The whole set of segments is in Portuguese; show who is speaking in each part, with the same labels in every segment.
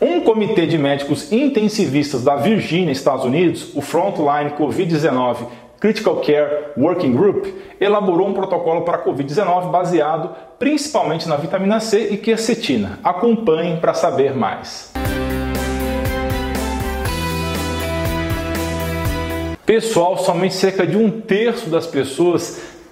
Speaker 1: Um comitê de médicos intensivistas da Virgínia, Estados Unidos, o Frontline Covid-19 Critical Care Working Group, elaborou um protocolo para Covid-19 baseado principalmente na vitamina C e quercetina. Acompanhe para saber mais. Pessoal, somente cerca de um terço das pessoas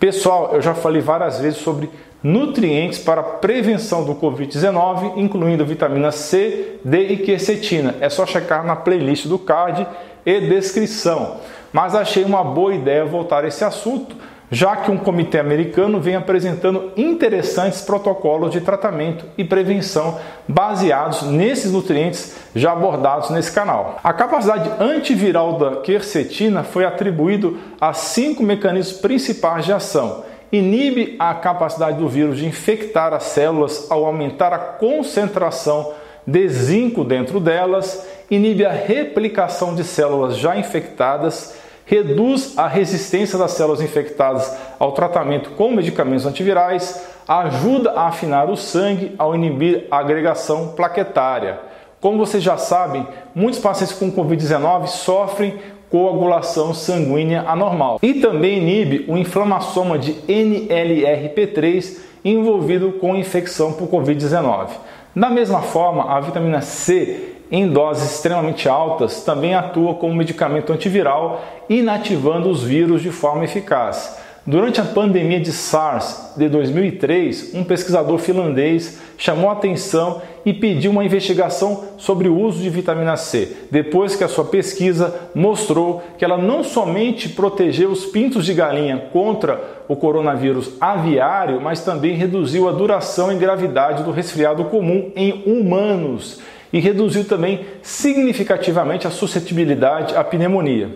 Speaker 1: Pessoal, eu já falei várias vezes sobre nutrientes para prevenção do Covid-19, incluindo vitamina C, D e quercetina. É só checar na playlist do card e descrição. Mas achei uma boa ideia voltar a esse assunto, já que um comitê americano vem apresentando interessantes protocolos de tratamento e prevenção baseados nesses nutrientes já abordados nesse canal. A capacidade antiviral da quercetina foi atribuído a cinco mecanismos principais de ação. Inibe a capacidade do vírus de infectar as células ao aumentar a concentração de zinco dentro delas, inibe a replicação de células já infectadas, reduz a resistência das células infectadas ao tratamento com medicamentos antivirais, ajuda a afinar o sangue ao inibir a agregação plaquetária. Como vocês já sabem, muitos pacientes com Covid-19 sofrem coagulação sanguínea anormal. E também inibe o inflamassoma de NLRP3 envolvido com infecção por Covid-19. Da mesma forma, a vitamina C em doses extremamente altas também atua como medicamento antiviral, inativando os vírus de forma eficaz. Durante a pandemia de SARS de 2003, um pesquisador finlandês chamou a atenção e pediu uma investigação sobre o uso de vitamina C, depois que a sua pesquisa mostrou que ela não somente protegeu os pintos de galinha contra o coronavírus aviário, mas também reduziu a duração e gravidade do resfriado comum em humanos e reduziu também significativamente a suscetibilidade à pneumonia.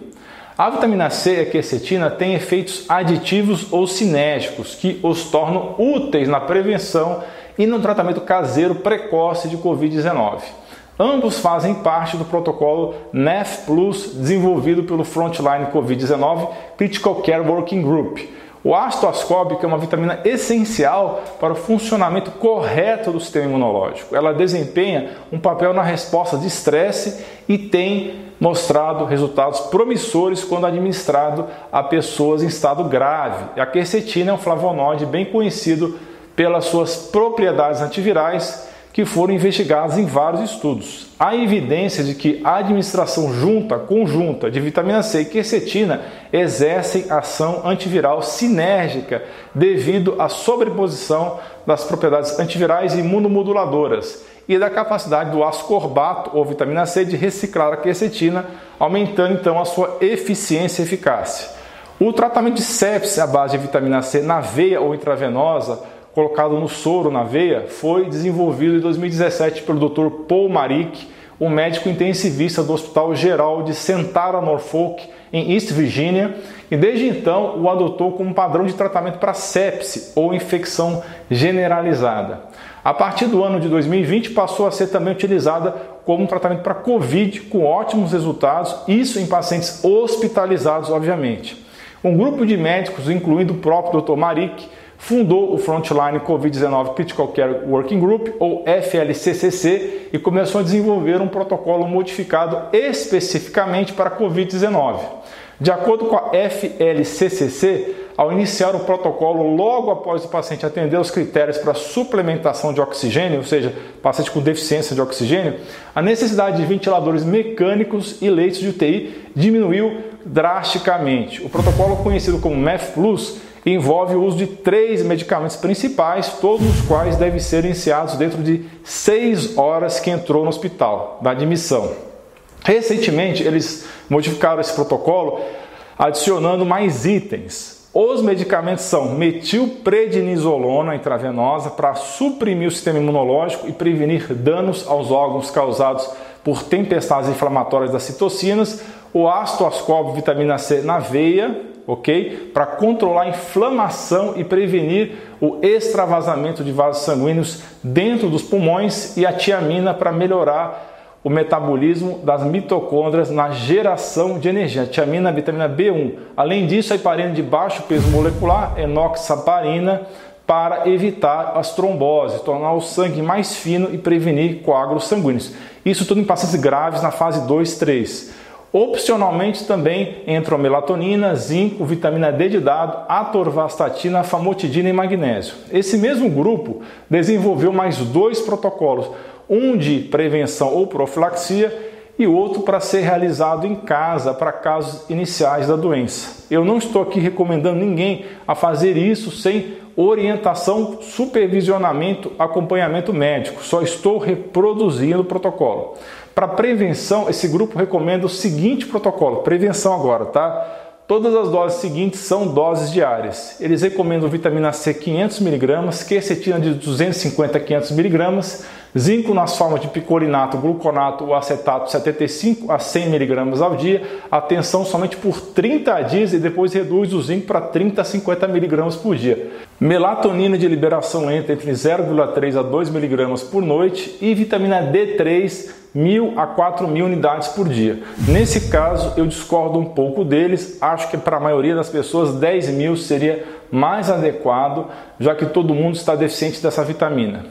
Speaker 1: A vitamina C e a quercetina têm efeitos aditivos ou sinérgicos que os tornam úteis na prevenção e no tratamento caseiro precoce de Covid-19. Ambos fazem parte do protocolo NEF Plus desenvolvido pelo Frontline Covid-19 Critical Care Working Group. O ácido ascórbico é uma vitamina essencial para o funcionamento correto do sistema imunológico. Ela desempenha um papel na resposta de estresse e tem mostrado resultados promissores quando administrado a pessoas em estado grave. A quercetina é um flavonoide bem conhecido pelas suas propriedades antivirais que foram investigadas em vários estudos. Há evidência de que a administração junta, conjunta de vitamina C e quercetina exercem ação antiviral sinérgica devido à sobreposição das propriedades antivirais e imunomoduladoras e da capacidade do ascorbato ou vitamina C de reciclar a quercetina, aumentando então a sua eficiência e eficácia. O tratamento de sepsis à base de vitamina C na veia ou intravenosa, colocado no soro na veia, foi desenvolvido em 2017 pelo Dr. Paul Marik, um médico intensivista do Hospital Geral de Centara Norfolk, em East Virginia, e desde então o adotou como padrão de tratamento para sepse ou infecção generalizada. A partir do ano de 2020 passou a ser também utilizada como tratamento para Covid com ótimos resultados, isso em pacientes hospitalizados, obviamente. Um grupo de médicos, incluindo o próprio Dr. Marik, fundou o Frontline Covid-19 Critical Care Working Group, ou FLCCC, e começou a desenvolver um protocolo modificado especificamente para Covid-19. De acordo com a FLCCC, ao iniciar o protocolo logo após o paciente atender os critérios para suplementação de oxigênio, ou seja, paciente com deficiência de oxigênio, a necessidade de ventiladores mecânicos e leitos de UTI diminuiu drasticamente. O protocolo conhecido como MEF Plus envolve o uso de três medicamentos principais, todos os quais devem ser iniciados dentro de seis horas que entrou no hospital, da admissão. Recentemente, eles modificaram esse protocolo adicionando mais itens. Os medicamentos são metilprednisolona intravenosa para suprimir o sistema imunológico e prevenir danos aos órgãos causados por tempestades inflamatórias das citocinas, o ácido ascórbico vitamina C na veia, ok? Para controlar a inflamação e prevenir o extravasamento de vasos sanguíneos dentro dos pulmões e a tiamina para melhorar o metabolismo das mitocôndrias na geração de energia. Tiamina, vitamina B1. Além disso, a heparina de baixo peso molecular, enoxaparina, para evitar as tromboses, tornar o sangue mais fino e prevenir coágulos sanguíneos. Isso tudo em pacientes graves na fase 2, 3. Opcionalmente também entram melatonina, zinco, vitamina D de dado, atorvastatina, famotidina e magnésio. Esse mesmo grupo desenvolveu mais dois protocolos, um de prevenção ou profilaxia e outro para ser realizado em casa para casos iniciais da doença. Eu não estou aqui recomendando ninguém a fazer isso sem orientação, supervisionamento, acompanhamento médico. Só estou reproduzindo o protocolo. Para prevenção, esse grupo recomenda o seguinte protocolo: prevenção agora, tá? Todas as doses seguintes são doses diárias. Eles recomendam vitamina C 500mg, quercetina de 250 a 500mg, zinco nas formas de picolinato, gluconato ou acetato 75 a 100mg ao dia, atenção somente por 30 dias e depois reduz o zinco para 30 a 50mg por dia. Melatonina de liberação lenta entre 0,3 a 2mg por noite e vitamina D3 mil a 4 mil unidades por dia. Nesse caso, eu discordo um pouco deles, acho que para a maioria das pessoas 10 mil seria mais adequado, já que todo mundo está deficiente dessa vitamina.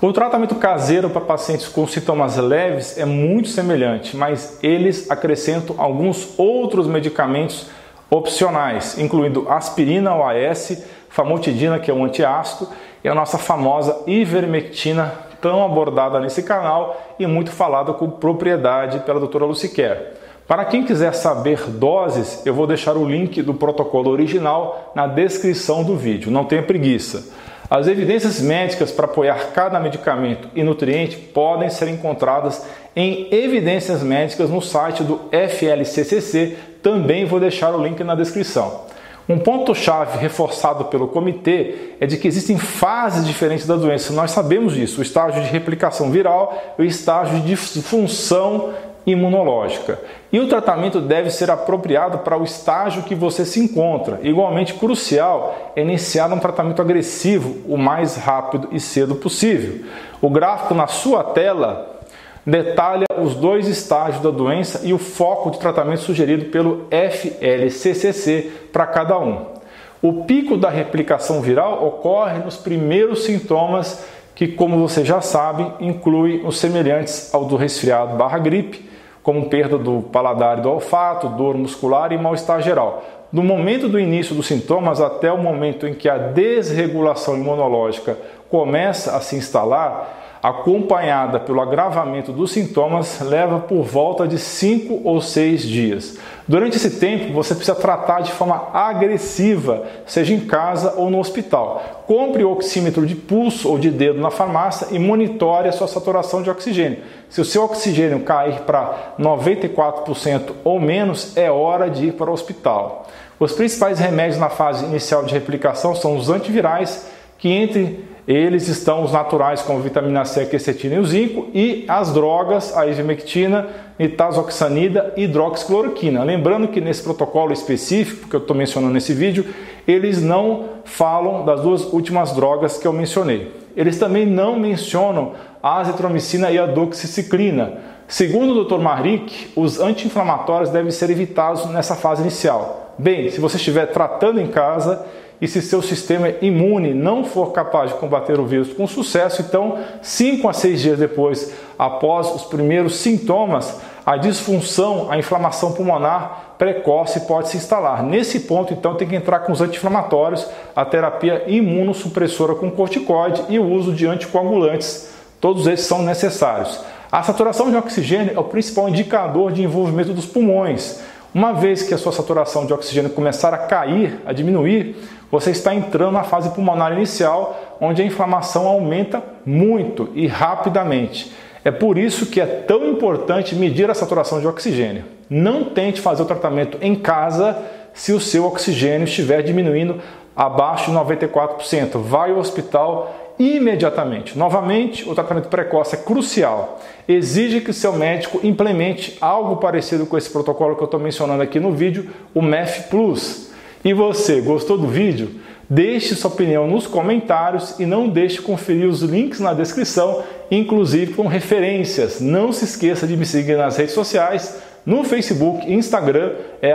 Speaker 1: O tratamento caseiro para pacientes com sintomas leves é muito semelhante, mas eles acrescentam alguns outros medicamentos opcionais, incluindo aspirina OAS, famotidina, que é um antiácido, e a nossa famosa ivermectina tão abordada nesse canal e muito falada com propriedade pela doutora Luciquer. Para quem quiser saber doses, eu vou deixar o link do protocolo original na descrição do vídeo, não tenha preguiça. As evidências médicas para apoiar cada medicamento e nutriente podem ser encontradas em evidências médicas no site do FLCCC, também vou deixar o link na descrição. Um ponto-chave reforçado pelo comitê é de que existem fases diferentes da doença. Nós sabemos disso: o estágio de replicação viral e o estágio de função imunológica. E o tratamento deve ser apropriado para o estágio que você se encontra. Igualmente crucial é iniciar um tratamento agressivo o mais rápido e cedo possível. O gráfico na sua tela detalha os dois estágios da doença e o foco de tratamento sugerido pelo FLCCC para cada um. O pico da replicação viral ocorre nos primeiros sintomas que, como você já sabe, inclui os semelhantes ao do resfriado barra gripe, como perda do paladar e do olfato, dor muscular e mal-estar geral. Do momento do início dos sintomas até o momento em que a desregulação imunológica começa a se instalar, acompanhada pelo agravamento dos sintomas, leva por volta de 5 ou 6 dias. Durante esse tempo, você precisa tratar de forma agressiva, seja em casa ou no hospital. Compre o oxímetro de pulso ou de dedo na farmácia e monitore a sua saturação de oxigênio. Se o seu oxigênio cair para 94% ou menos, é hora de ir para o hospital. Os principais remédios na fase inicial de replicação são os antivirais, que entre eles estão os naturais como vitamina C, quercetina e o zinco e as drogas, a ivermectina, nitazoxanida e hidroxicloroquina. Lembrando que nesse protocolo específico que eu estou mencionando nesse vídeo, eles não falam das duas últimas drogas que eu mencionei. Eles também não mencionam a azitromicina e a doxiciclina. Segundo o Dr. Marik, os anti-inflamatórios devem ser evitados nessa fase inicial. Bem, se você estiver tratando em casa, e se seu sistema imune não for capaz de combater o vírus com sucesso, então, 5 a 6 dias depois, após os primeiros sintomas, a disfunção, a inflamação pulmonar precoce pode se instalar. Nesse ponto, então, tem que entrar com os anti-inflamatórios, a terapia imunossupressora com corticoide e o uso de anticoagulantes. Todos esses são necessários. A saturação de oxigênio é o principal indicador de envolvimento dos pulmões. Uma vez que a sua saturação de oxigênio começar a cair, a diminuir, você está entrando na fase pulmonar inicial, onde a inflamação aumenta muito e rapidamente. É por isso que é tão importante medir a saturação de oxigênio. Não tente fazer o tratamento em casa se o seu oxigênio estiver diminuindo abaixo de 94%. Vai ao hospital imediatamente. Novamente, o tratamento precoce é crucial. Exige que o seu médico implemente algo parecido com esse protocolo que eu estou mencionando aqui no vídeo, o MEF Plus. E você, gostou do vídeo? Deixe sua opinião nos comentários e não deixe de conferir os links na descrição, inclusive com referências. Não se esqueça de me seguir nas redes sociais no Facebook e Instagram é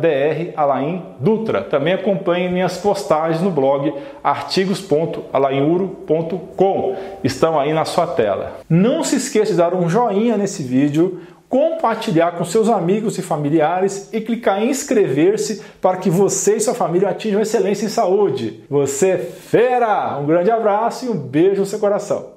Speaker 1: dralaindutra. Também acompanhe minhas postagens no blog artigos.alainuro.com. Estão aí na sua tela. Não se esqueça de dar um joinha nesse vídeo, compartilhar com seus amigos e familiares e clicar em inscrever-se para que você e sua família atinjam excelência em saúde. Você é fera! Um grande abraço e um beijo no seu coração.